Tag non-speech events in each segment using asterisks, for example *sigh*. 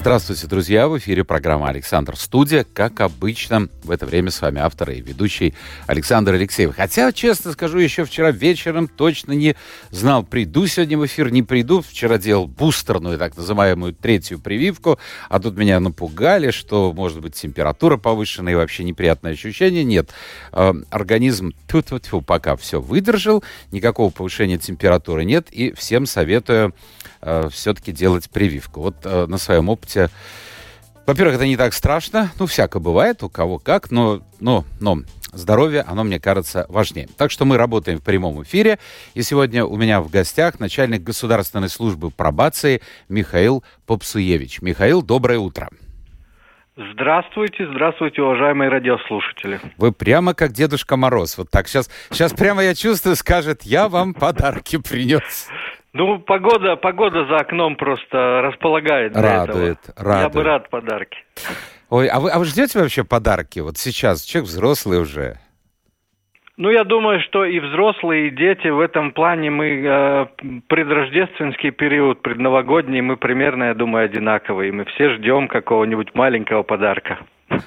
Здравствуйте, друзья! В эфире программа «Александр Студия». Как обычно, в это время с вами автор и ведущий Александр Алексеев. Хотя, честно скажу, еще вчера вечером точно не знал, приду сегодня в эфир, не приду. Вчера делал бустерную, так называемую, третью прививку, а тут меня напугали, что, может быть, температура повышенная и вообще неприятное ощущение. Нет, э, организм тьфу -тьфу -тьфу, пока все выдержал, никакого повышения температуры нет, и всем советую э, все-таки делать прививку. Вот э, на своем опыте во-первых, это не так страшно, ну, всяко бывает, у кого как, но, но, но здоровье, оно, мне кажется, важнее. Так что мы работаем в прямом эфире, и сегодня у меня в гостях начальник государственной службы пробации Михаил Попсуевич. Михаил, доброе утро. Здравствуйте, здравствуйте, уважаемые радиослушатели. Вы прямо как Дедушка Мороз. Вот так сейчас, сейчас прямо я чувствую, скажет, я вам подарки принес. Ну, погода, погода за окном просто располагает Радует, этого. радует. Я бы рад подарки. Ой, а вы, а вы ждете вообще подарки? Вот сейчас, человек взрослый уже. Ну, я думаю, что и взрослые, и дети в этом плане мы э, предрождественский период, предновогодний, мы примерно, я думаю, одинаковые. Мы все ждем какого-нибудь маленького подарка.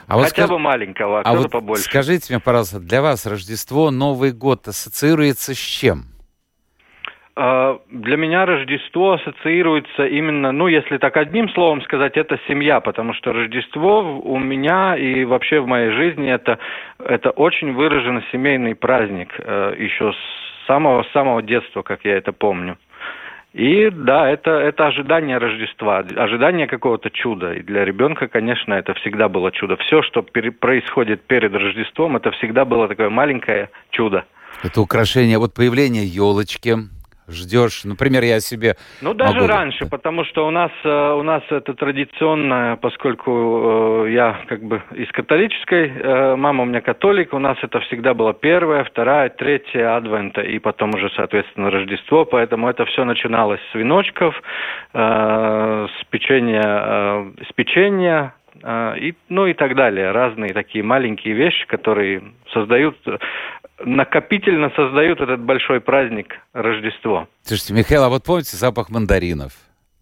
А вот Хотя скаж- бы маленького, а, А вот побольше. скажите мне, пожалуйста, для вас Рождество, Новый год ассоциируется с чем? А, Для меня Рождество ассоциируется именно, ну, если так одним словом сказать, это семья, потому что Рождество у меня и вообще в моей жизни это, это очень выраженно семейный праздник, э, еще с самого-самого детства, как я это помню. И да, это, это ожидание Рождества, ожидание какого-то чуда. И для ребенка, конечно, это всегда было чудо. Все, что пере- происходит перед Рождеством, это всегда было такое маленькое чудо. Это украшение, вот появление елочки. Ждешь, например, я себе... Ну, даже могу- раньше, потому что у нас, э, у нас это традиционно, поскольку э, я как бы из католической, э, мама у меня католик, у нас это всегда было первая, вторая, третья адвента, и потом уже, соответственно, Рождество, поэтому это все начиналось с веночков, с печенья, с печенья, и, ну и так далее. Разные такие маленькие вещи, которые создают, накопительно создают этот большой праздник Рождество. Слушайте, Михаил, а вот помните запах мандаринов?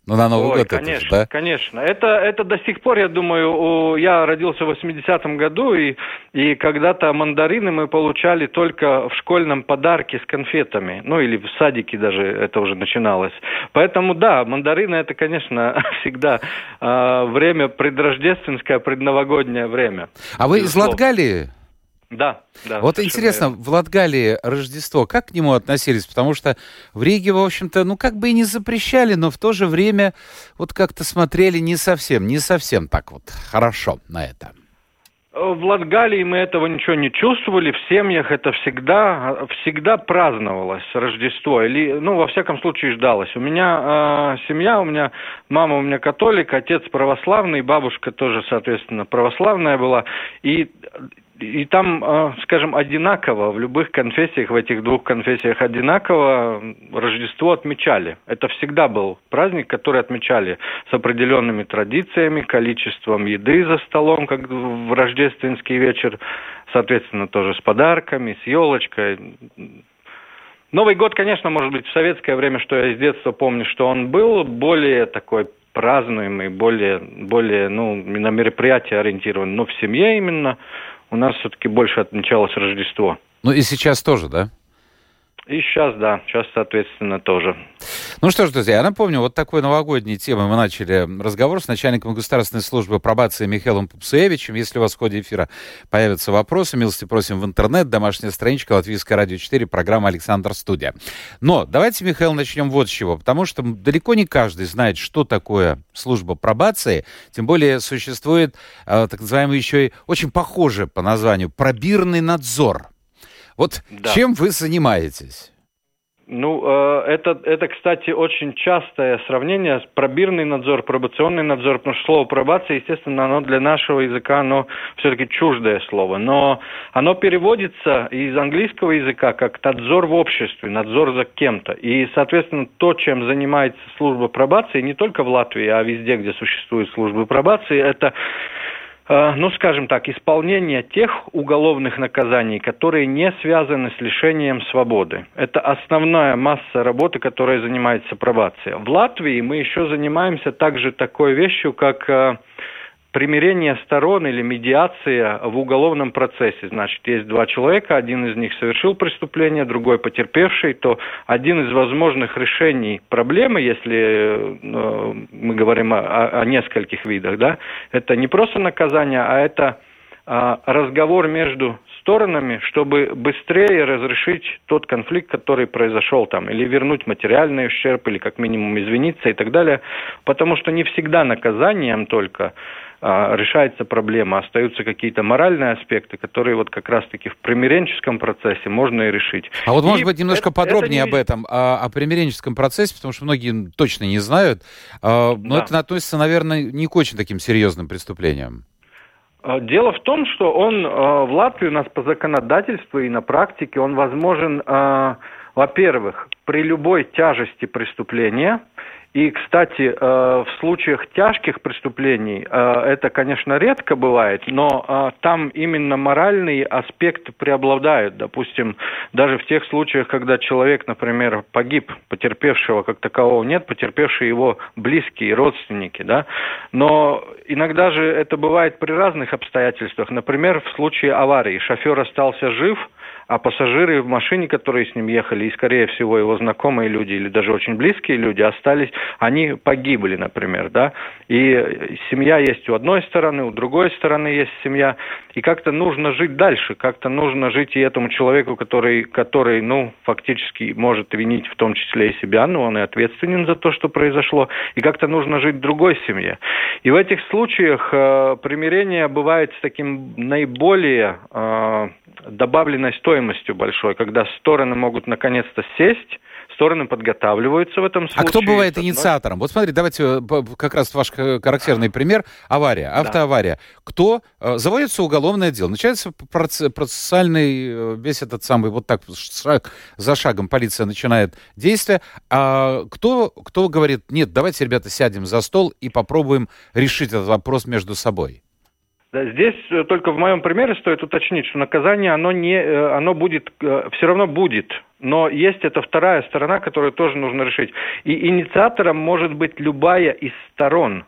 Ну, на Новый Ой, год конечно, это же, да? конечно. Это, это до сих пор, я думаю, у- я родился в 80-м году, и, и когда-то мандарины мы получали только в школьном подарке с конфетами. Ну, или в садике даже это уже начиналось. Поэтому, да, мандарины это, конечно, *laughs* всегда э, время предрождественское, предновогоднее время. А вы из. Латгалии? Да, да. Вот интересно, верно. в Латгалии Рождество, как к нему относились? Потому что в Риге, в общем-то, ну как бы и не запрещали, но в то же время вот как-то смотрели не совсем, не совсем так вот хорошо на это. В Латгалии мы этого ничего не чувствовали. В семьях это всегда, всегда праздновалось Рождество. Или, ну, во всяком случае, ждалось. У меня э, семья, у меня мама у меня католик, отец православный, бабушка тоже, соответственно, православная была. И и там, э, скажем, одинаково, в любых конфессиях, в этих двух конфессиях одинаково Рождество отмечали. Это всегда был праздник, который отмечали с определенными традициями, количеством еды за столом, как в рождественский вечер, соответственно, тоже с подарками, с елочкой. Новый год, конечно, может быть, в советское время, что я из детства помню, что он был более такой празднуемый, более, более, ну, на мероприятие ориентирован, но в семье именно у нас все-таки больше отмечалось Рождество. Ну и сейчас тоже, да? И сейчас, да, сейчас, соответственно, тоже. Ну что ж, друзья, я напомню, вот такой новогодней темой мы начали разговор с начальником государственной службы пробации Михаилом Пупсуевичем. Если у вас в ходе эфира появятся вопросы, милости просим в интернет, домашняя страничка Латвийское радио 4, программа «Александр Студия». Но давайте, Михаил, начнем вот с чего, потому что далеко не каждый знает, что такое служба пробации, тем более существует э, так называемый еще и очень похоже по названию пробирный надзор. Вот Да. чем вы занимаетесь? Ну, э, это, это, кстати, очень частое сравнение. Пробирный надзор, пробационный надзор, потому что слово пробация, естественно, оно для нашего языка, оно все-таки чуждое слово. Но оно переводится из английского языка как надзор в обществе, надзор за кем-то. И, соответственно, то, чем занимается служба пробации, не только в Латвии, а везде, где существуют службы пробации, это ну, скажем так, исполнение тех уголовных наказаний, которые не связаны с лишением свободы. Это основная масса работы, которой занимается пробация. В Латвии мы еще занимаемся также такой вещью, как э, примирение сторон или медиация в уголовном процессе. Значит, есть два человека, один из них совершил преступление, другой потерпевший, то один из возможных решений проблемы, если э, мы говорим о, о нескольких видах, да, это не просто наказание, а это э, разговор между сторонами, чтобы быстрее разрешить тот конфликт, который произошел там, или вернуть материальный ущерб, или как минимум извиниться и так далее, потому что не всегда наказанием только а, решается проблема, остаются какие-то моральные аспекты, которые вот как раз-таки в примиренческом процессе можно и решить. А вот, и может быть, немножко это, подробнее это не... об этом, о, о примиренческом процессе, потому что многие точно не знают, а, но да. это относится, наверное, не к очень таким серьезным преступлениям. А, дело в том, что он в Латвии у нас по законодательству и на практике он возможен, во-первых, при любой тяжести преступления – и, кстати, э, в случаях тяжких преступлений э, это, конечно, редко бывает, но э, там именно моральный аспект преобладает. Допустим, даже в тех случаях, когда человек, например, погиб, потерпевшего как такового нет, потерпевшие его близкие, родственники, да. Но иногда же это бывает при разных обстоятельствах. Например, в случае аварии шофер остался жив – а пассажиры в машине, которые с ним ехали, и, скорее всего, его знакомые люди или даже очень близкие люди остались, они погибли, например, да, и семья есть у одной стороны, у другой стороны есть семья, и как-то нужно жить дальше, как-то нужно жить и этому человеку, который, который, ну, фактически может винить в том числе и себя, но он и ответственен за то, что произошло, и как-то нужно жить другой семье. И в этих случаях э, примирение бывает с таким наиболее э, добавленной стоимостью большой, когда стороны могут наконец-то сесть, стороны подготавливаются в этом случае. А кто бывает инициатором? Вот смотри, давайте э, как раз ваш характерный пример. Авария, автоавария. Да. Кто? Э, заводится уголовное дело. Начинается процессуальный, э, весь этот самый, вот так шаг за шагом полиция начинает действие. А кто, кто говорит, нет, давайте, ребята, сядем за стол и попробуем решить этот вопрос между собой? Да, здесь э, только в моем примере стоит уточнить, что наказание, оно, не, э, оно будет, э, все равно будет, но есть эта вторая сторона, которую тоже нужно решить. И инициатором может быть любая из сторон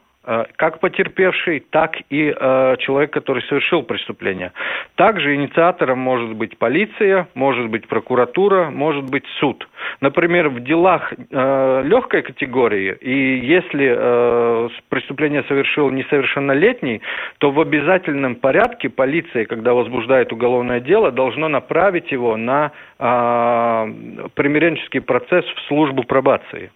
как потерпевший, так и э, человек, который совершил преступление. Также инициатором может быть полиция, может быть прокуратура, может быть суд. Например, в делах э, легкой категории, и если э, преступление совершил несовершеннолетний, то в обязательном порядке полиция, когда возбуждает уголовное дело, должно направить его на э, примиренческий процесс в службу пробации.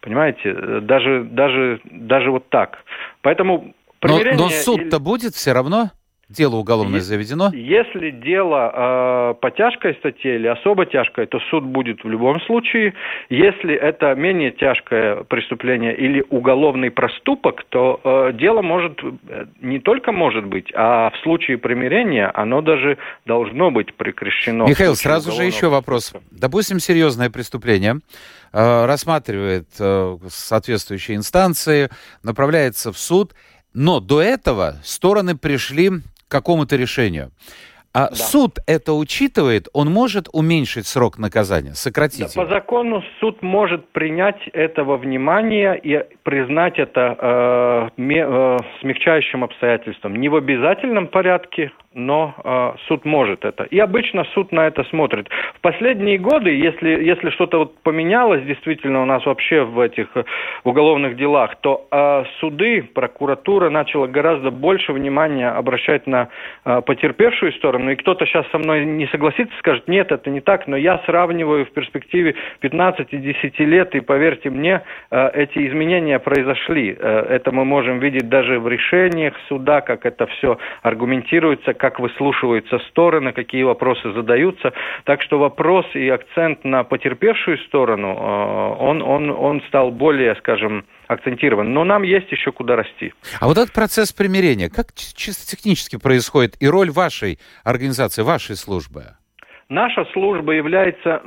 Понимаете, даже, даже, даже вот так. Поэтому но, но суд-то будет все равно? Дело уголовное заведено? Если дело э, по тяжкой статье или особо тяжкое, то суд будет в любом случае. Если это менее тяжкое преступление или уголовный проступок, то э, дело может э, не только может быть, а в случае примирения оно даже должно быть прекращено. Михаил, сразу же еще вопрос. Допустим, серьезное преступление э, рассматривает э, соответствующие инстанции, направляется в суд, но до этого стороны пришли какому-то решению. А да. суд это учитывает, он может уменьшить срок наказания, сократить да, его? По закону суд может принять этого внимания и признать это э, э, смягчающим обстоятельством. Не в обязательном порядке, но э, суд может это. И обычно суд на это смотрит. В последние годы, если, если что-то вот поменялось действительно у нас вообще в этих э, уголовных делах, то э, суды, прокуратура начала гораздо больше внимания обращать на э, потерпевшую сторону, сторону, и кто-то сейчас со мной не согласится, скажет, нет, это не так, но я сравниваю в перспективе 15-10 лет, и поверьте мне, э, эти изменения произошли. Э, это мы можем видеть даже в решениях суда, как это все аргументируется, как выслушиваются стороны, какие вопросы задаются. Так что вопрос и акцент на потерпевшую сторону, э, он, он, он стал более, скажем, акцентирован. Но нам есть еще куда расти. А вот этот процесс примирения, как чисто технически происходит и роль вашей организации, вашей службы? Наша служба является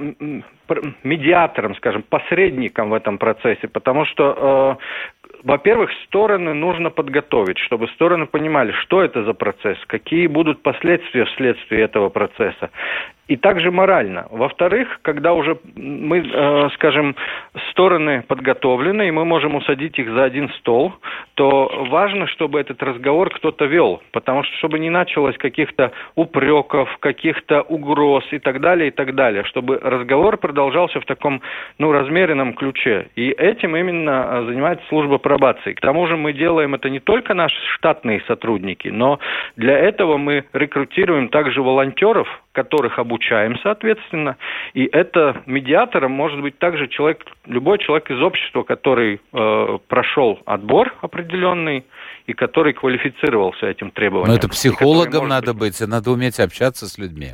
медиатором, скажем, посредником в этом процессе, потому что э, во-первых, стороны нужно подготовить, чтобы стороны понимали, что это за процесс, какие будут последствия вследствие этого процесса и также морально. Во-вторых, когда уже мы, э, скажем, стороны подготовлены, и мы можем усадить их за один стол, то важно, чтобы этот разговор кто-то вел, потому что чтобы не началось каких-то упреков, каких-то угроз и так далее, и так далее, чтобы разговор продолжался в таком, ну, размеренном ключе. И этим именно э, занимается служба пробации. К тому же мы делаем это не только наши штатные сотрудники, но для этого мы рекрутируем также волонтеров, которых обучаем, соответственно. И это медиатором может быть также человек, любой человек из общества, который э, прошел отбор определенный и который квалифицировался этим требованием. Но это психологом надо быть, быть, надо уметь общаться с людьми.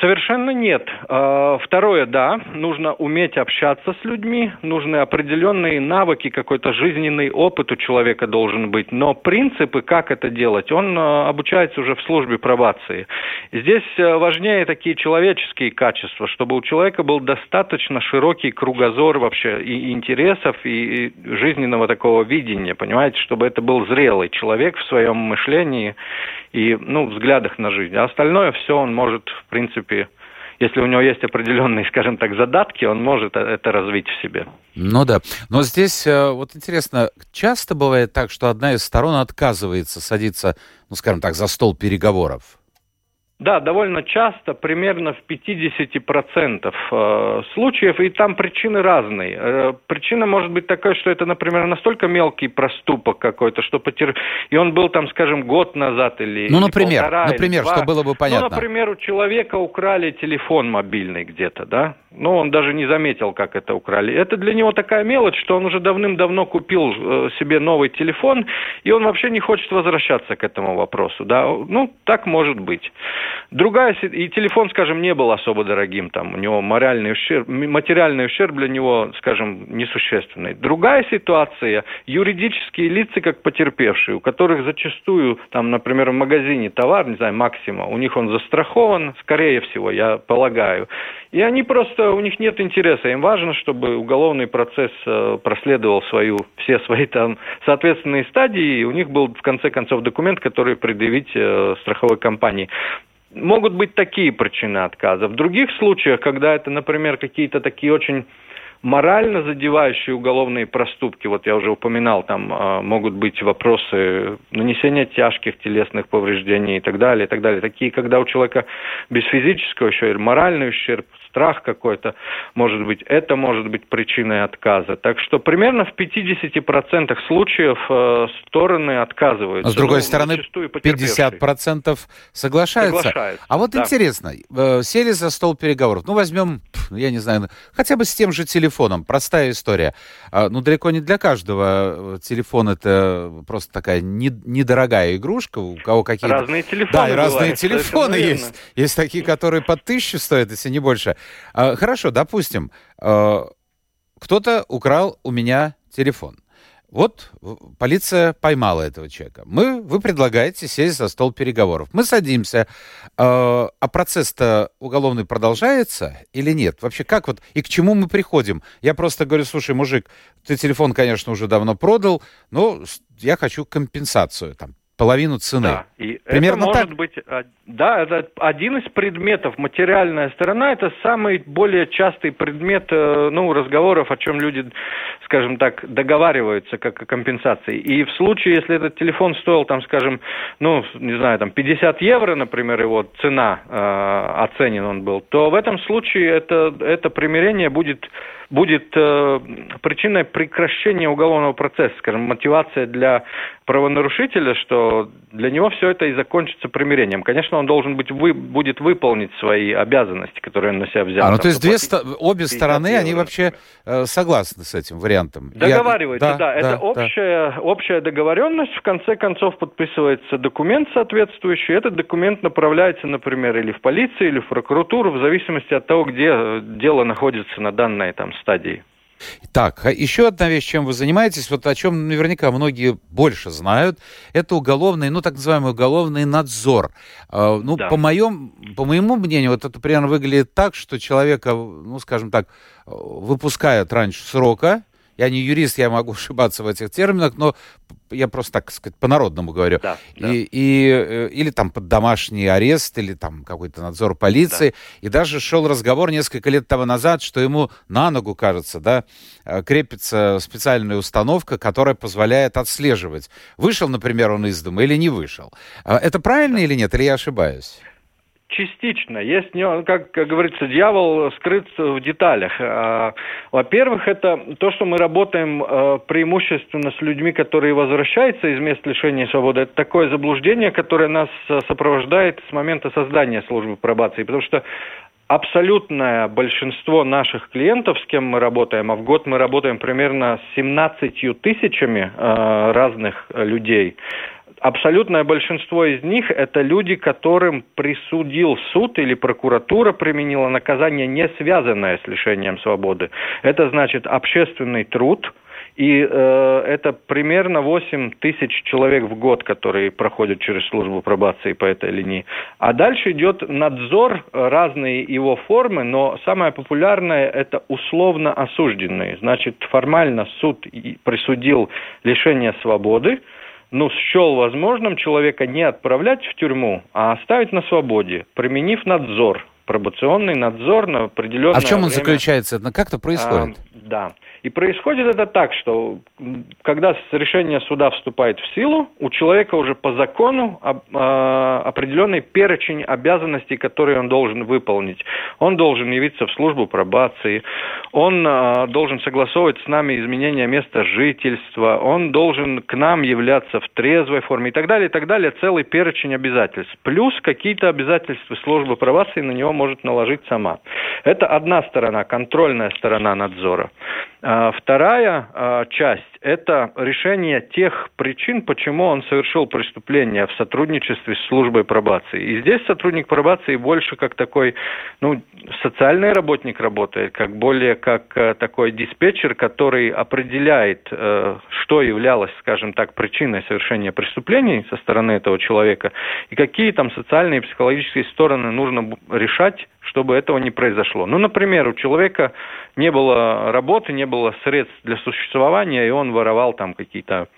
Совершенно нет. А, второе, да, нужно уметь общаться с людьми, нужны определенные навыки, какой-то жизненный опыт у человека должен быть, но принципы, как это делать, он а, обучается уже в службе пробации. Здесь а, важнее такие человеческие качества, чтобы у человека был достаточно широкий кругозор вообще и интересов, и жизненного такого видения, понимаете, чтобы это был зрелый человек в своем мышлении и ну, взглядах на жизнь. А остальное все он может, в принципе, если у него есть определенные, *laughs* скажем так, задатки, он может это развить в себе. Ну да. Но здесь э, вот интересно, часто бывает так, что одна из сторон отказывается садиться, ну скажем так, за стол переговоров? Да, довольно часто, примерно в 50% э, случаев, и там причины разные. Э, причина может быть такая, что это, например, настолько мелкий проступок какой-то, что потер... и он был там, скажем, год назад или Ну, например, полтора, например, или что было бы понятно. Ну, например, у человека украли телефон мобильный где-то, да? Ну, он даже не заметил, как это украли. Это для него такая мелочь, что он уже давным-давно купил э, себе новый телефон, и он вообще не хочет возвращаться к этому вопросу, да? Ну, так может быть. Другая, и телефон, скажем, не был особо дорогим, там, у него моральный ущерб, материальный ущерб для него, скажем, несущественный. Другая ситуация, юридические лица, как потерпевшие, у которых зачастую, там, например, в магазине товар, не знаю, Максима, у них он застрахован, скорее всего, я полагаю, и они просто, у них нет интереса, им важно, чтобы уголовный процесс э, проследовал свою, все свои там соответственные стадии, и у них был, в конце концов, документ, который предъявить э, страховой компании. Могут быть такие причины отказа. В других случаях, когда это, например, какие-то такие очень морально задевающие уголовные проступки, вот я уже упоминал, там э, могут быть вопросы нанесения тяжких телесных повреждений и так далее, и так далее. Такие, когда у человека без физического еще и моральный ущерб, страх какой-то, может быть, это может быть причиной отказа. Так что примерно в 50% случаев э, стороны отказываются. Но с другой ну, стороны, 50% соглашаются. соглашаются. А вот да. интересно, э, сели за стол переговоров, ну возьмем, я не знаю, хотя бы с тем же телефоном, простая история. А, ну далеко не для каждого э, телефон это просто такая недорогая игрушка, у кого какие-то... Разные телефоны Да, и разные телефоны есть. Есть такие, которые по тысячу стоят, если не больше. А, хорошо, допустим, а, кто-то украл у меня телефон. Вот полиция поймала этого человека. Мы, вы предлагаете сесть за стол переговоров. Мы садимся. Э, а процесс-то уголовный продолжается или нет? Вообще как вот и к чему мы приходим? Я просто говорю, слушай, мужик, ты телефон, конечно, уже давно продал, но я хочу компенсацию, там, половину цены. Да, и Примерно это может так? быть, а, да, это один из предметов. Материальная сторона – это самый более частый предмет э, ну, разговоров, о чем люди, скажем так, договариваются как о компенсации. И в случае, если этот телефон стоил, там, скажем, ну, не знаю, там 50 евро, например, его цена, э, оценен он был, то в этом случае это, это примирение будет будет э, причиной прекращения уголовного процесса, скажем, мотивация для правонарушителя, что для него все это и закончится примирением. Конечно, он должен быть, вы, будет выполнить свои обязанности, которые он на себя взял. А, ну то есть две, обе стороны, евро, они вообще э, согласны с этим вариантом? Договариваются, Я... да, да. Это да, общая, да. общая договоренность. В конце концов подписывается документ соответствующий. Этот документ направляется, например, или в полицию, или в прокуратуру, в зависимости от того, где э, дело находится на данной там стадии. Так, а еще одна вещь, чем вы занимаетесь, вот о чем наверняка многие больше знают, это уголовный, ну, так называемый уголовный надзор. А, ну, да. по, моем, по моему мнению, вот это примерно выглядит так, что человека, ну, скажем так, выпускают раньше срока, я не юрист, я могу *laughs* ошибаться в этих терминах, но я просто так сказать по-народному говорю. Да, и, да. И, э, или там под домашний арест, или там какой-то надзор полиции. Да. И даже шел разговор несколько лет тому назад, что ему на ногу, кажется, да, э, крепится специальная установка, которая позволяет отслеживать, вышел, например, он из дома или не вышел. А это правильно да. или нет, или я ошибаюсь? Частично. Есть, как говорится, дьявол скрыт в деталях. А, во-первых, это то, что мы работаем а, преимущественно с людьми, которые возвращаются из мест лишения свободы. Это такое заблуждение, которое нас а, сопровождает с момента создания службы пробации. Потому что абсолютное большинство наших клиентов, с кем мы работаем, а в год мы работаем примерно с 17 тысячами э, разных людей, абсолютное большинство из них это люди, которым присудил суд или прокуратура применила наказание, не связанное с лишением свободы. Это значит общественный труд, и э, это примерно 8 тысяч человек в год, которые проходят через службу пробации по этой линии. А дальше идет надзор, разные его формы, но самое популярное это условно осужденные. Значит, формально суд присудил лишение свободы, ну, счел возможным человека не отправлять в тюрьму, а оставить на свободе, применив надзор, пробационный надзор на определенное А в чем он время. заключается? Как это происходит? А, да. И происходит это так, что когда решение суда вступает в силу, у человека уже по закону а, определенный перечень обязанностей, которые он должен выполнить. Он должен явиться в службу пробации, он а, должен согласовывать с нами изменения места жительства, он должен к нам являться в трезвой форме и так далее, и так далее. Целый перечень обязательств. Плюс какие-то обязательства службы пробации на него может наложить сама. Это одна сторона, контрольная сторона надзора. А, вторая а, часть – это решение тех причин, почему он совершил преступление в сотрудничестве с службой пробации. И здесь сотрудник пробации больше как такой, ну, социальный работник работает, как более как э, такой диспетчер, который определяет, э, что являлось, скажем так, причиной совершения преступлений со стороны этого человека, и какие там социальные и психологические стороны нужно решать, чтобы этого не произошло. Ну, например, у человека не было работы, не было средств для существования, и он воровал там какие-то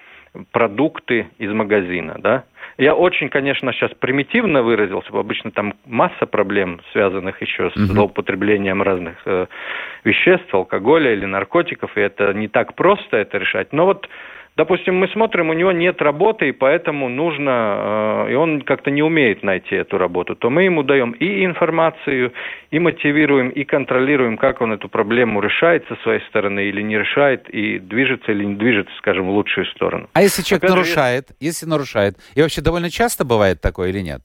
продукты из магазина, да. Я очень, конечно, сейчас примитивно выразился, обычно там масса проблем, связанных еще с злоупотреблением разных э, веществ, алкоголя или наркотиков, и это не так просто это решать. Но вот допустим, мы смотрим, у него нет работы, и поэтому нужно, э, и он как-то не умеет найти эту работу, то мы ему даем и информацию, и мотивируем, и контролируем, как он эту проблему решает со своей стороны или не решает, и движется или не движется, скажем, в лучшую сторону. А если человек Опять нарушает, же, если... нарушает, и вообще довольно часто бывает такое или нет?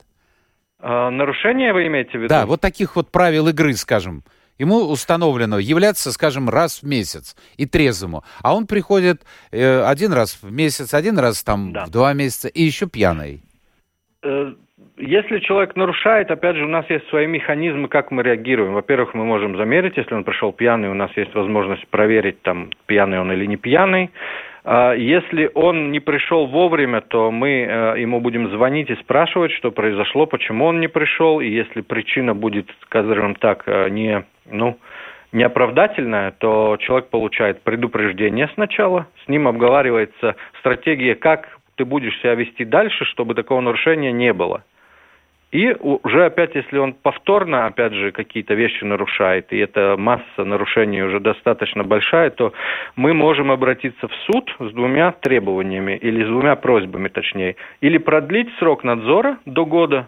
А, нарушение вы имеете в виду? Да, вот таких вот правил игры, скажем, Ему установлено являться, скажем, раз в месяц и трезвому. А он приходит э, один раз в месяц, один раз там да. в два месяца и еще пьяный. Э, если человек нарушает, опять же, у нас есть свои механизмы, как мы реагируем. Во-первых, мы можем замерить, если он пришел пьяный, у нас есть возможность проверить, там, пьяный он или не пьяный. А если он не пришел вовремя, то мы э, ему будем звонить и спрашивать, что произошло, почему он не пришел, и если причина будет, скажем так, не ну, неоправдательная, то человек получает предупреждение сначала, с ним обговаривается стратегия, как ты будешь себя вести дальше, чтобы такого нарушения не было. И уже опять, если он повторно, опять же, какие-то вещи нарушает, и эта масса нарушений уже достаточно большая, то мы можем обратиться в суд с двумя требованиями, или с двумя просьбами, точнее. Или продлить срок надзора до года,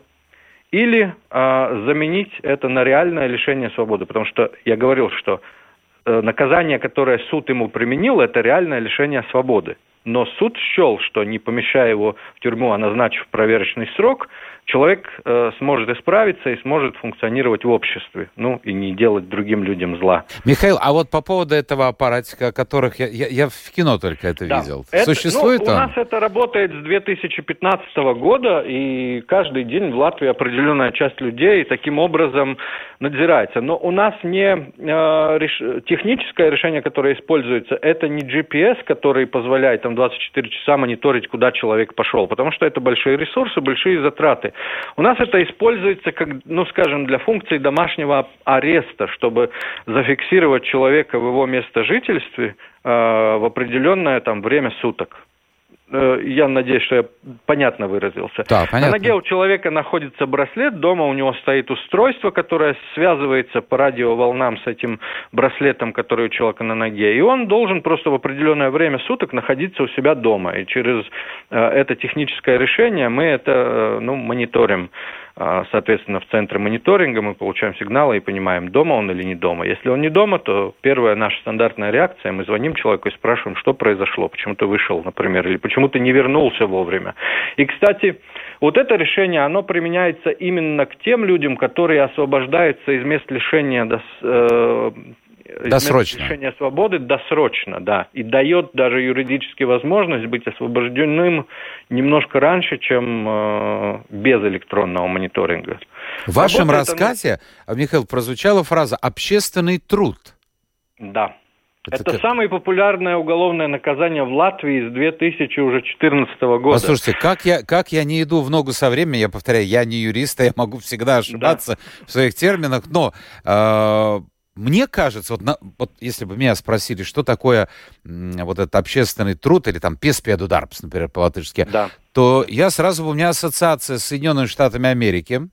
или а, заменить это на реальное лишение свободы. Потому что я говорил, что наказание, которое суд ему применил, это реальное лишение свободы. Но суд счел, что не помещая его в тюрьму, а назначив проверочный срок, человек э, сможет исправиться и сможет функционировать в обществе, ну и не делать другим людям зла. Михаил, а вот по поводу этого аппаратика, которых я, я, я в кино только это да. видел, это, существует ну, он? У нас это работает с 2015 года, и каждый день в Латвии определенная часть людей таким образом надзирается. Но у нас не э, реш... техническое решение, которое используется, это не GPS, который позволяет там 24 часа мониторить, куда человек пошел, потому что это большие ресурсы, большие затраты. У нас это используется, как, ну, скажем, для функции домашнего ареста, чтобы зафиксировать человека в его место жительства э, в определенное там время суток. Э, я надеюсь, что я понятно выразился. Да, понятно. На ноге у человека находится браслет, дома у него стоит устройство, которое связывается по радиоволнам с этим браслетом, который у человека на ноге. И он должен просто в определенное время суток находиться у себя дома. И через э, это техническое решение мы это э, ну, мониторим. А, соответственно, в центре мониторинга мы получаем сигналы и понимаем, дома он или не дома. Если он не дома, то первая наша стандартная реакция, мы звоним человеку и спрашиваем, что произошло, почему ты вышел, например, или почему ты не вернулся вовремя. И, кстати, вот это решение, оно применяется именно к тем людям, которые освобождаются из мест лишения э, Досрочно. лишения свободы досрочно, да. И дает даже юридически возможность быть освобожденным немножко раньше, чем э, без электронного мониторинга. В вашем Работа рассказе, это... Михаил, прозвучала фраза «общественный труд». Да. Это, это самое популярное уголовное наказание в Латвии с 2014 года. Послушайте, как я, как я не иду в ногу со временем, я повторяю, я не юрист, а я могу всегда ошибаться да. в своих терминах, но э, мне кажется, вот, на, вот если бы меня спросили, что такое вот этот общественный труд, или там песпедударпс, например, по-латышски, да. то я сразу, у меня ассоциация с Соединенными Штатами Америки,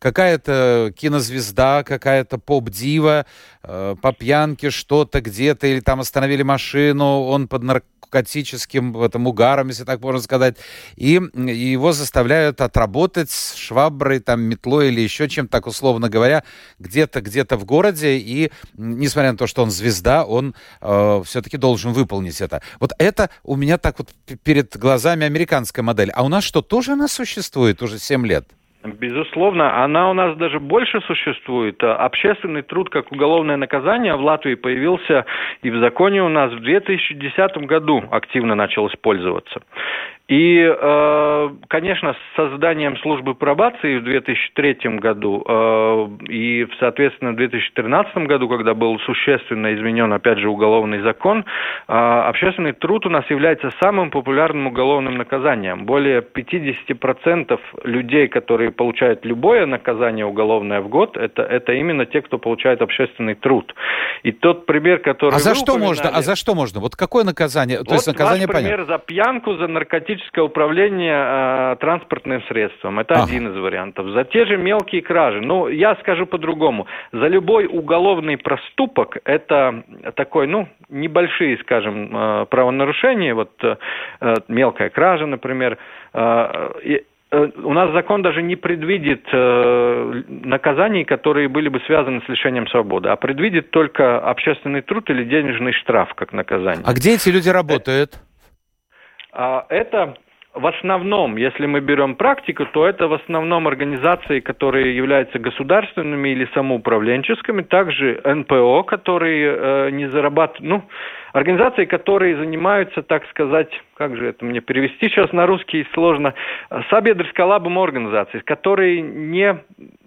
какая-то кинозвезда, какая-то поп-дива, э, по пьянке что-то где-то, или там остановили машину, он под наркотическим этом угаром, если так можно сказать, и, его заставляют отработать с шваброй, там, метлой или еще чем-то, так условно говоря, где-то где-то в городе, и несмотря на то, что он звезда, он э, все-таки должен выполнить это. Вот это у меня так вот перед глазами американская модель. А у нас что, тоже она существует уже 7 лет? Безусловно, она у нас даже больше существует. Общественный труд как уголовное наказание в Латвии появился и в законе у нас в 2010 году активно начал использоваться. И, э, конечно, с созданием службы пробации в 2003 году э, и, соответственно, в 2013 году, когда был существенно изменен, опять же, уголовный закон, э, общественный труд у нас является самым популярным уголовным наказанием. Более 50% людей, которые получают любое наказание уголовное в год, это, это именно те, кто получает общественный труд. И тот пример, который... А за что можно? А за что можно? Вот какое наказание? Вот То есть наказание ваш пример понятно. за пьянку, за автоматическое управление э, транспортным средством. Это ага. один из вариантов. За те же мелкие кражи. Ну, я скажу по-другому. За любой уголовный проступок, это такой, ну, небольшие, скажем, э, правонарушения, вот э, э мелкая кража, например, э, у нас закон даже не предвидит э, наказаний, которые были бы связаны с лишением свободы, а предвидит только общественный труд или денежный штраф как наказание. А где эти люди работают? А, это в основном, если мы берем практику, то это в основном организации, которые являются государственными или самоуправленческими, также НПО, которые э, не зарабатывают, ну, организации, которые занимаются, так сказать, как же это мне перевести сейчас на русский сложно, сабедрскалабом организации, которые не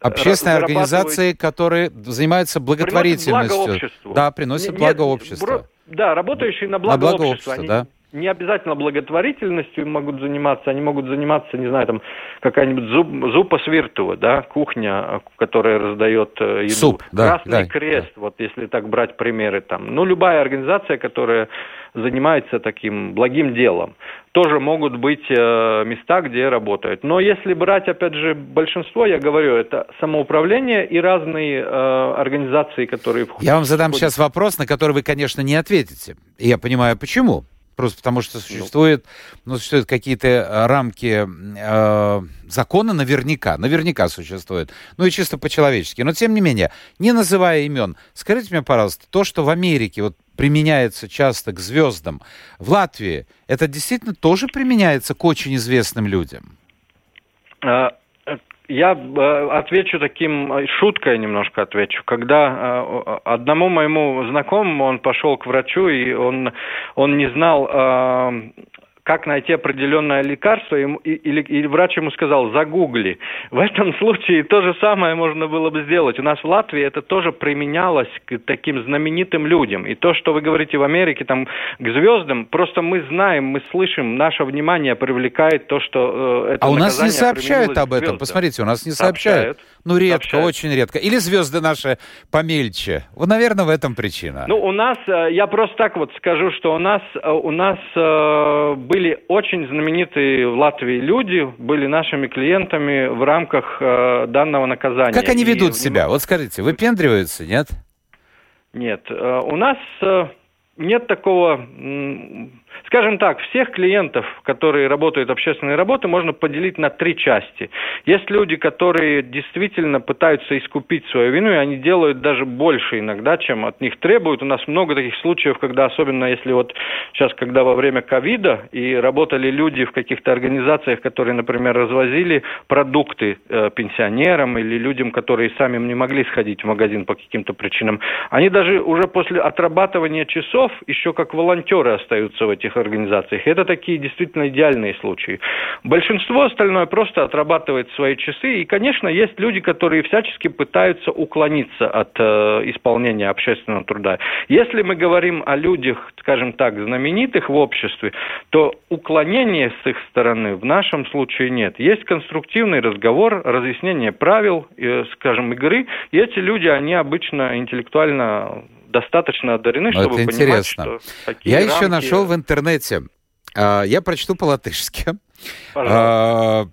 Общественные организации, которые занимаются благотворительностью. Приносят благо обществу. Да, приносят благо обществу. Да, работающие на благо, на благо общества. общества, да не обязательно благотворительностью могут заниматься, они могут заниматься, не знаю, там какая-нибудь зуб, зупа свиртува, да, кухня, которая раздает э, еду. Суп, да, Красный да, крест, да. вот если так брать примеры там. Ну, любая организация, которая занимается таким благим делом. Тоже могут быть э, места, где работают. Но если брать, опять же, большинство, я говорю, это самоуправление и разные э, организации, которые. Я вам задам сейчас вопрос, на который вы, конечно, не ответите. И я понимаю, почему. Просто потому что существует, ну, существуют какие-то э, рамки э, закона наверняка, наверняка существуют. Ну и чисто по-человечески. Но тем не менее, не называя имен, скажите мне, пожалуйста, то, что в Америке вот применяется часто к звездам, в Латвии это действительно тоже применяется к очень известным людям? Я э, отвечу таким э, шуткой немножко отвечу. Когда э, одному моему знакомому он пошел к врачу и он он не знал как найти определенное лекарство, и, или, или врач ему сказал, загугли. В этом случае то же самое можно было бы сделать. У нас в Латвии это тоже применялось к таким знаменитым людям. И то, что вы говорите в Америке, там, к звездам, просто мы знаем, мы слышим, наше внимание привлекает то, что э, это А у нас не сообщают об этом. Посмотрите, у нас не сообщают. сообщают. Ну, редко, сообщают. очень редко. Или звезды наши помельче. Вот, наверное, в этом причина. Ну, у нас, э, я просто так вот скажу, что у нас, э, у нас э, были очень знаменитые в Латвии люди, были нашими клиентами в рамках данного наказания. Как они ведут И, себя? Вот скажите, выпендриваются, нет? Нет. У нас нет такого Скажем так, всех клиентов, которые работают общественные работы, можно поделить на три части. Есть люди, которые действительно пытаются искупить свою вину, и они делают даже больше иногда, чем от них требуют. У нас много таких случаев, когда, особенно если вот сейчас, когда во время ковида, и работали люди в каких-то организациях, которые, например, развозили продукты э, пенсионерам или людям, которые сами не могли сходить в магазин по каким-то причинам, они даже уже после отрабатывания часов еще как волонтеры остаются в этих организациях. Это такие действительно идеальные случаи. Большинство остальное просто отрабатывает свои часы. И, конечно, есть люди, которые всячески пытаются уклониться от э, исполнения общественного труда. Если мы говорим о людях, скажем так, знаменитых в обществе, то уклонения с их стороны в нашем случае нет. Есть конструктивный разговор, разъяснение правил, э, скажем, игры, и эти люди, они обычно интеллектуально достаточно одарены, Но чтобы это понимать, интересно. что такие Я рамки... еще нашел в интернете, а, я прочту по-латышски. *laughs* А,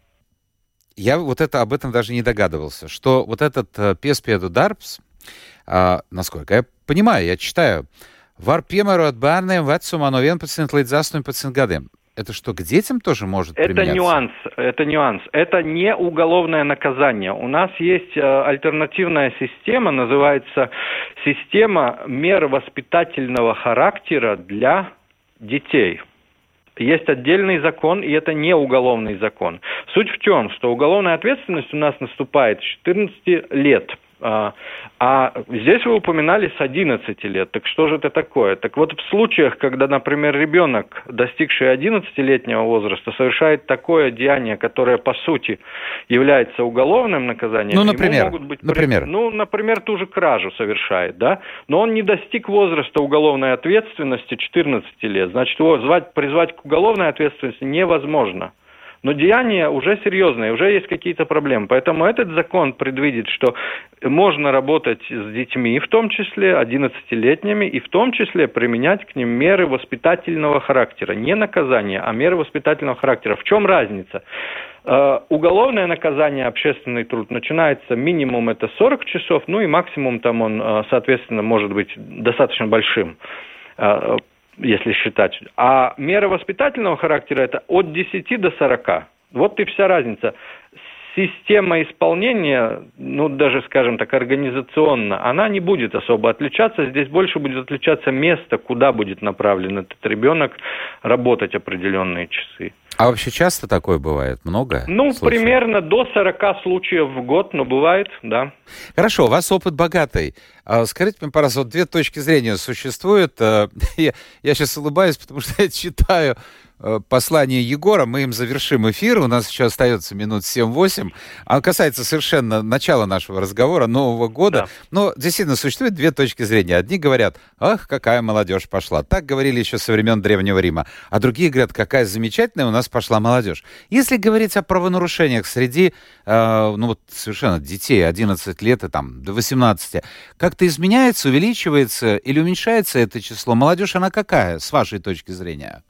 я вот это об этом даже не догадывался, что вот этот Песпеду Дарбс, а, насколько я понимаю, я читаю, var piemērot bērniem vecumā no 11 līdz 18 gadiem. Это что, к детям тоже может это применяться? Нюанс, это нюанс. Это не уголовное наказание. У нас есть э, альтернативная система, называется система мер воспитательного характера для детей. Есть отдельный закон, и это не уголовный закон. Суть в чем, что уголовная ответственность у нас наступает с 14 лет – а, а здесь вы упоминали с 11 лет. Так что же это такое? Так вот в случаях, когда, например, ребенок, достигший 11-летнего возраста, совершает такое деяние, которое по сути является уголовным наказанием, ну, например, могут быть... например. Ну, например, ту же кражу совершает, да? Но он не достиг возраста уголовной ответственности 14 лет. Значит, его звать, призвать к уголовной ответственности невозможно но деяния уже серьезные, уже есть какие-то проблемы. Поэтому этот закон предвидит, что можно работать с детьми, в том числе 11-летними, и в том числе применять к ним меры воспитательного характера. Не наказание, а меры воспитательного характера. В чем разница? Uh, уголовное наказание, общественный труд, начинается минимум это 40 часов, ну и максимум там он, uh, соответственно, может быть достаточно большим. Если считать. А мера воспитательного характера это от 10 до 40. Вот и вся разница. Система исполнения, ну даже, скажем так, организационно, она не будет особо отличаться. Здесь больше будет отличаться место, куда будет направлен этот ребенок работать определенные часы. А вообще часто такое бывает? Много? Ну, случаев? примерно до 40 случаев в год, но бывает, да. Хорошо, у вас опыт богатый. А скажите мне, пожалуйста, вот две точки зрения существуют. Э, *laughs* я, я сейчас улыбаюсь, потому что я читаю послание Егора, мы им завершим эфир, у нас еще остается минут 7-8. А касается совершенно начала нашего разговора, Нового года. Да. Но действительно существует две точки зрения. Одни говорят, ах, какая молодежь пошла. Так говорили еще со времен Древнего Рима. А другие говорят, какая замечательная у нас пошла молодежь. Если говорить о правонарушениях среди, э, ну вот совершенно детей 11 лет и там до 18, как-то изменяется, увеличивается или уменьшается это число? Молодежь, она какая, с вашей точки зрения?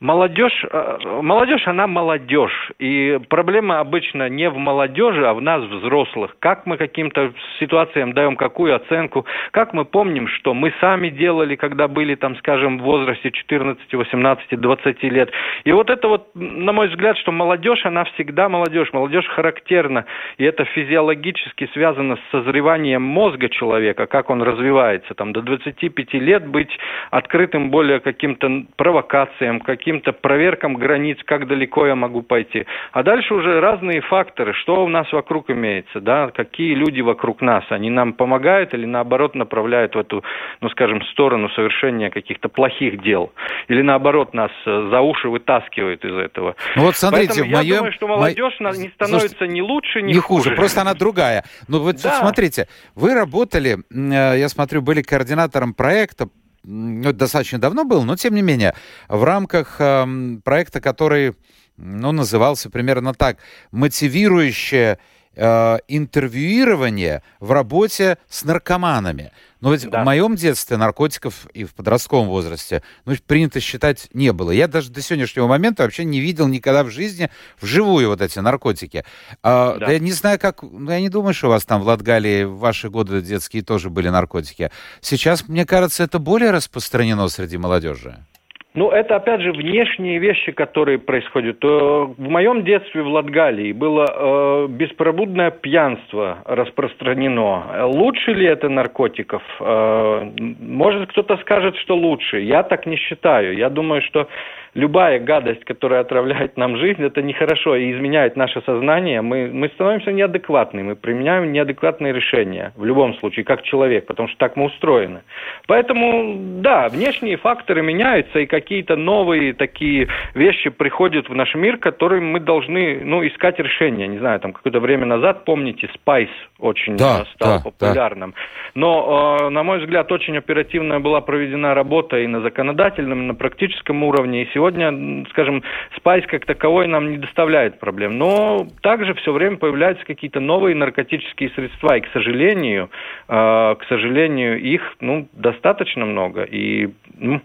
Молодежь, э, молодежь, она молодежь. И проблема обычно не в молодежи, а в нас, взрослых. Как мы каким-то ситуациям даем какую оценку, как мы помним, что мы сами делали, когда были, там, скажем, в возрасте 14, 18, 20 лет. И вот это вот, на мой взгляд, что молодежь, она всегда молодежь. Молодежь характерна, и это физиологически связано с созреванием мозга человека, как он развивается. Там, до 25 лет быть открытым более каким-то провокациям, каким каким-то проверкам границ, как далеко я могу пойти. А дальше уже разные факторы, что у нас вокруг имеется, да, какие люди вокруг нас, они нам помогают или наоборот направляют в эту, ну скажем, сторону совершения каких-то плохих дел, или наоборот нас э, за уши вытаскивают из этого. Ну вот смотрите, Поэтому в моем... я думаю, что молодежь мо... не становится Слушайте, ни лучше, ни, не хуже. Просто она другая. Ну вот да. смотрите, вы работали, э, я смотрю, были координатором проекта ну, достаточно давно было, но тем не менее, в рамках э, проекта, который, ну, назывался примерно так, мотивирующее э, интервьюирование в работе с наркоманами. Но ведь да. в моем детстве наркотиков и в подростковом возрасте ну, принято считать не было. Я даже до сегодняшнего момента вообще не видел никогда в жизни вживую вот эти наркотики. А, да. да я не знаю, как... Ну, я не думаю, что у вас там в Латгалии в ваши годы детские тоже были наркотики. Сейчас, мне кажется, это более распространено среди молодежи. Ну, это, опять же, внешние вещи, которые происходят. Э, в моем детстве в Латгалии было э, беспробудное пьянство распространено. Лучше ли это наркотиков? Э, может, кто-то скажет, что лучше. Я так не считаю. Я думаю, что любая гадость, которая отравляет нам жизнь, это нехорошо и изменяет наше сознание. Мы, мы становимся неадекватными, мы применяем неадекватные решения в любом случае, как человек, потому что так мы устроены. Поэтому, да, внешние факторы меняются, и какие-то новые такие вещи приходят в наш мир, которые мы должны ну, искать решения. Не знаю, там какое-то время назад, помните, Spice очень да, стал да, популярным. Да. Но, э, на мой взгляд, очень оперативная была проведена работа и на законодательном, и на практическом уровне, и сегодня сегодня, скажем, спайс как таковой нам не доставляет проблем. Но также все время появляются какие-то новые наркотические средства, и, к сожалению, э, к сожалению, их ну, достаточно много. И ну,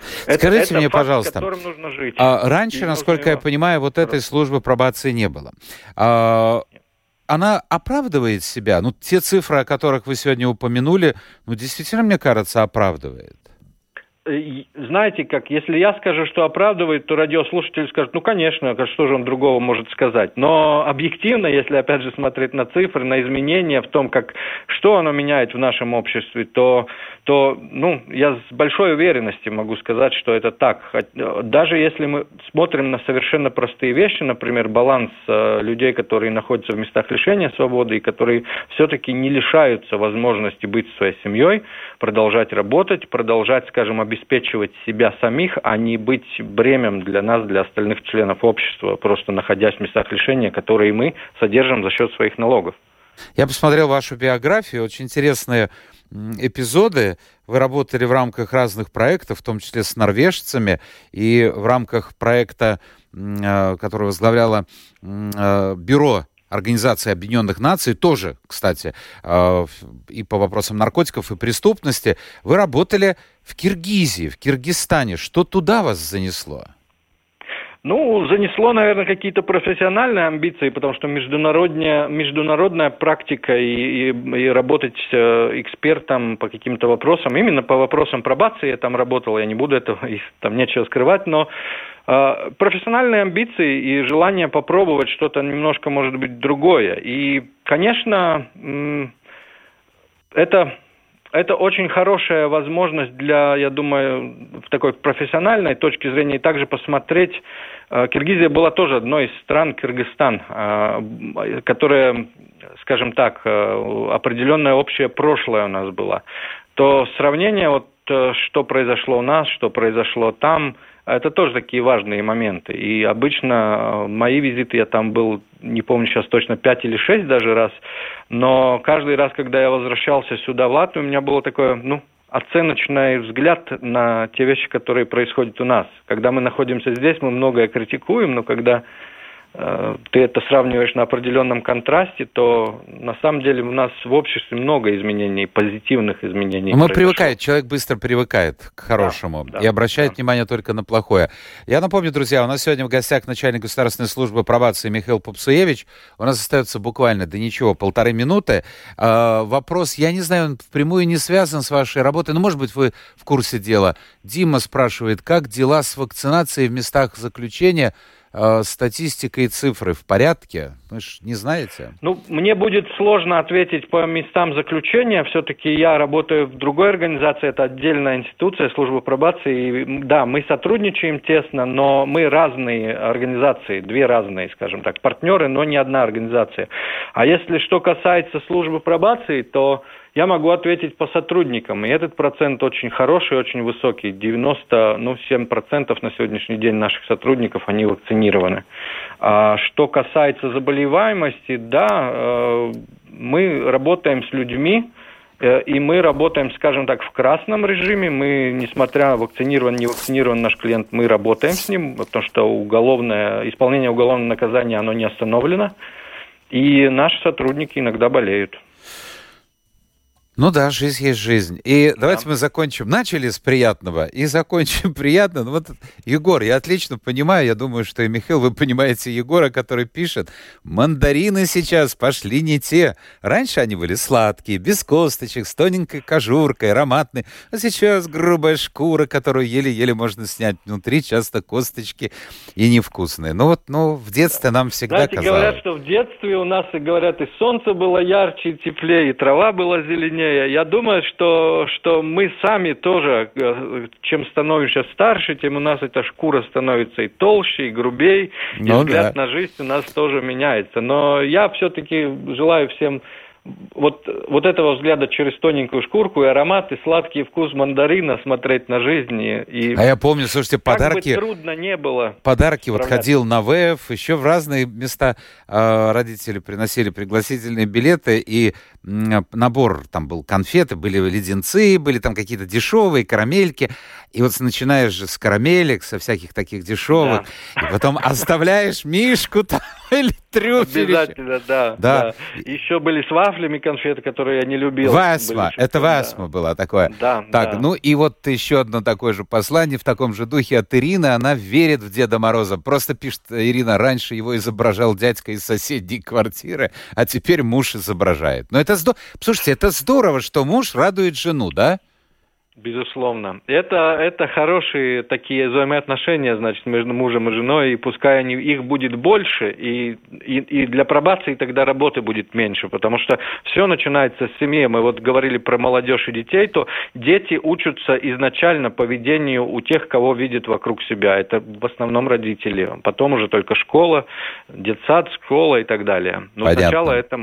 Скажите это, мне, факт, пожалуйста, нужно жить. А, раньше, и насколько я понимаю, вот этой службы пробации не было. А, она оправдывает себя? Ну, те цифры, о которых вы сегодня упомянули, ну, действительно, мне кажется, оправдывает. Э, знаете, как, если я скажу, что оправдывает, то радиослушатель скажет, ну, конечно, а что же он другого может сказать. Но объективно, если, опять же, смотреть на цифры, на изменения в том, как, что оно меняет в нашем обществе, то, то ну, я с большой уверенностью могу сказать, что это так. Даже если мы смотрим на совершенно простые вещи, например, баланс э, людей, которые находятся в местах лишения свободы и которые все-таки не лишаются возможности быть своей семьей, продолжать работать, продолжать, скажем, обеспечивать себя самих, а не быть бремем для нас, для остальных членов общества, просто находясь в местах лишения, которые мы содержим за счет своих налогов. Я посмотрел вашу биографию, очень интересные эпизоды. Вы работали в рамках разных проектов, в том числе с норвежцами, и в рамках проекта, э, который возглавляло э, бюро Организации Объединенных Наций, тоже, кстати, э, и по вопросам наркотиков и преступности, вы работали в Киргизии, в Киргизстане. Что туда вас занесло? Ну, занесло, наверное, какие-то профессиональные амбиции, потому что международная, международная практика и, и, и работать э, экспертом по каким-то вопросам, именно по вопросам пробации я там работал, я не буду этого, *laughs* там нечего скрывать, но профессиональные амбиции и желание попробовать что-то немножко, может быть, другое. И, конечно, э, это это очень хорошая возможность для, я думаю, в такой профессиональной точке зрения и также посмотреть. Э, Киргизия была тоже одной из стран, Кыргызстан, э, которая, скажем так, э, определенное общее прошлое у нас было. То сравнение, вот что произошло у нас, что произошло там, это тоже такие важные моменты. И обычно мои визиты, я там был, не помню сейчас точно, пять или шесть даже раз, но каждый раз, когда я возвращался сюда, в Латвию, у меня было такое, ну, оценочный взгляд на те вещи, которые происходят у нас. Когда мы находимся здесь, мы многое критикуем, но когда э, ты это сравниваешь на определенном контрасте, то на самом деле у нас в обществе много изменений, позитивных изменений. Мы привыкает, человек быстро привыкает к хорошему да, и обращает да. внимание только на плохое. Я напомню, друзья, у нас сегодня в гостях начальник государственной службы пробации Михаил Попсуевич. У нас остается буквально, да ничего, полторы минуты. Э, вопрос, я не знаю, он впрямую не связан с вашей работой, но, может быть, вы в курсе дела. Дима спрашивает, как дела с вакцинацией в местах заключения? Э, статистика и цифры в порядке? Вы же не знаете? Ну, мне будет сложно ответить по местам заключения. Все-таки я работаю в другой организации, это отдельная институция, служба пробации. И, да, мы сотрудничаем тесно, но мы разные организации, две разные, скажем так, партнеры, но не одна организация. А если что касается службы пробации, то я могу ответить по сотрудникам, и этот процент очень хороший, очень высокий. 90, ну, 7% на сегодняшний день наших сотрудников, они вакцинированы. А что касается заболеваемости, да, э, мы работаем с людьми, э, и мы работаем, скажем так, в красном режиме. Мы, несмотря вакцинирован, не вакцинирован наш клиент, мы работаем с ним, потому что уголовное, исполнение уголовного наказания, оно не остановлено. И наши сотрудники иногда болеют. Ну да, жизнь есть жизнь. И да. давайте мы закончим. Начали с приятного и закончим *laughs* приятно. Ну вот, Егор, я отлично понимаю, я думаю, что и Михаил, вы понимаете Егора, который пишет, мандарины сейчас пошли не те. Раньше они были сладкие, без косточек, с тоненькой кожуркой, ароматные. А сейчас грубая шкура, которую еле-еле можно снять. Внутри часто косточки и невкусные. Ну вот, ну, в детстве нам всегда Знаете, казалось... говорят, что в детстве у нас, и говорят, и солнце было ярче, и теплее, и трава была зеленее сильнее. Я думаю, что, что мы сами тоже, э, чем становимся старше, тем у нас эта шкура становится и толще, и грубее, ну, и взгляд да. на жизнь у нас тоже меняется. Но я все-таки желаю всем вот, вот этого взгляда через тоненькую шкурку и аромат, и сладкий вкус мандарина смотреть на жизнь. И, а я помню, слушайте, подарки... Как бы трудно не было. Подарки, вот ходил на ВЭФ, еще в разные места э, родители приносили пригласительные билеты, и э, набор, там был конфеты, были леденцы, были там какие-то дешевые карамельки, и вот начинаешь же с карамелек, со всяких таких дешевых, да. и потом оставляешь мишку там *laughs* или трюфель. Обязательно, да, да. да. Еще были с вафлями конфеты, которые я не любил. Васма, это Васма да. была такое. Да, Так, да. ну и вот еще одно такое же послание в таком же духе от Ирины. Она верит в Деда Мороза. Просто пишет Ирина, раньше его изображал дядька из соседней квартиры, а теперь муж изображает. Но это здорово. Слушайте, это здорово, что муж радует жену, да? Безусловно. Это, это хорошие такие взаимоотношения, значит, между мужем и женой, и пускай они, их будет больше, и, и, и для пробации тогда работы будет меньше, потому что все начинается с семьи. Мы вот говорили про молодежь и детей, то дети учатся изначально поведению у тех, кого видят вокруг себя. Это в основном родители. Потом уже только школа, детсад, школа и так далее. Но Понятно. сначала это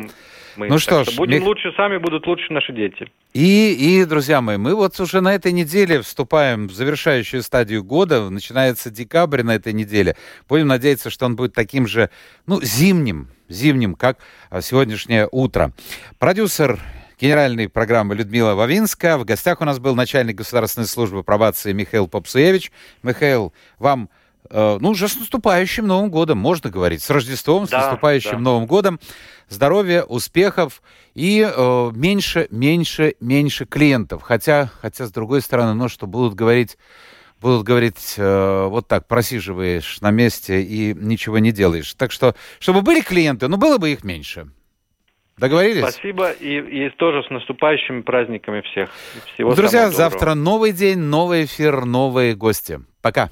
мы. Ну что ж, что будем Мих... лучше сами, будут лучше наши дети. И, и, друзья мои, мы вот уже на этой неделе вступаем в завершающую стадию года. Начинается декабрь на этой неделе. Будем надеяться, что он будет таким же, ну, зимним, зимним, как а, сегодняшнее утро. Продюсер генеральной программы Людмила Вавинска. В гостях у нас был начальник государственной службы пробации Михаил Попсуевич. Михаил, вам ну, уже с наступающим Новым годом, можно говорить. С Рождеством, с да, наступающим да. Новым годом. Здоровья, успехов и э, меньше, меньше, меньше клиентов. Хотя, хотя, с другой стороны, ну, что будут говорить будут говорить, э, вот так, просиживаешь на месте и ничего не делаешь. Так что, чтобы были клиенты, ну, было бы их меньше. Договорились? Спасибо и, и тоже с наступающими праздниками всех. Всего Друзья, завтра новый день, новый эфир, новые гости. Пока.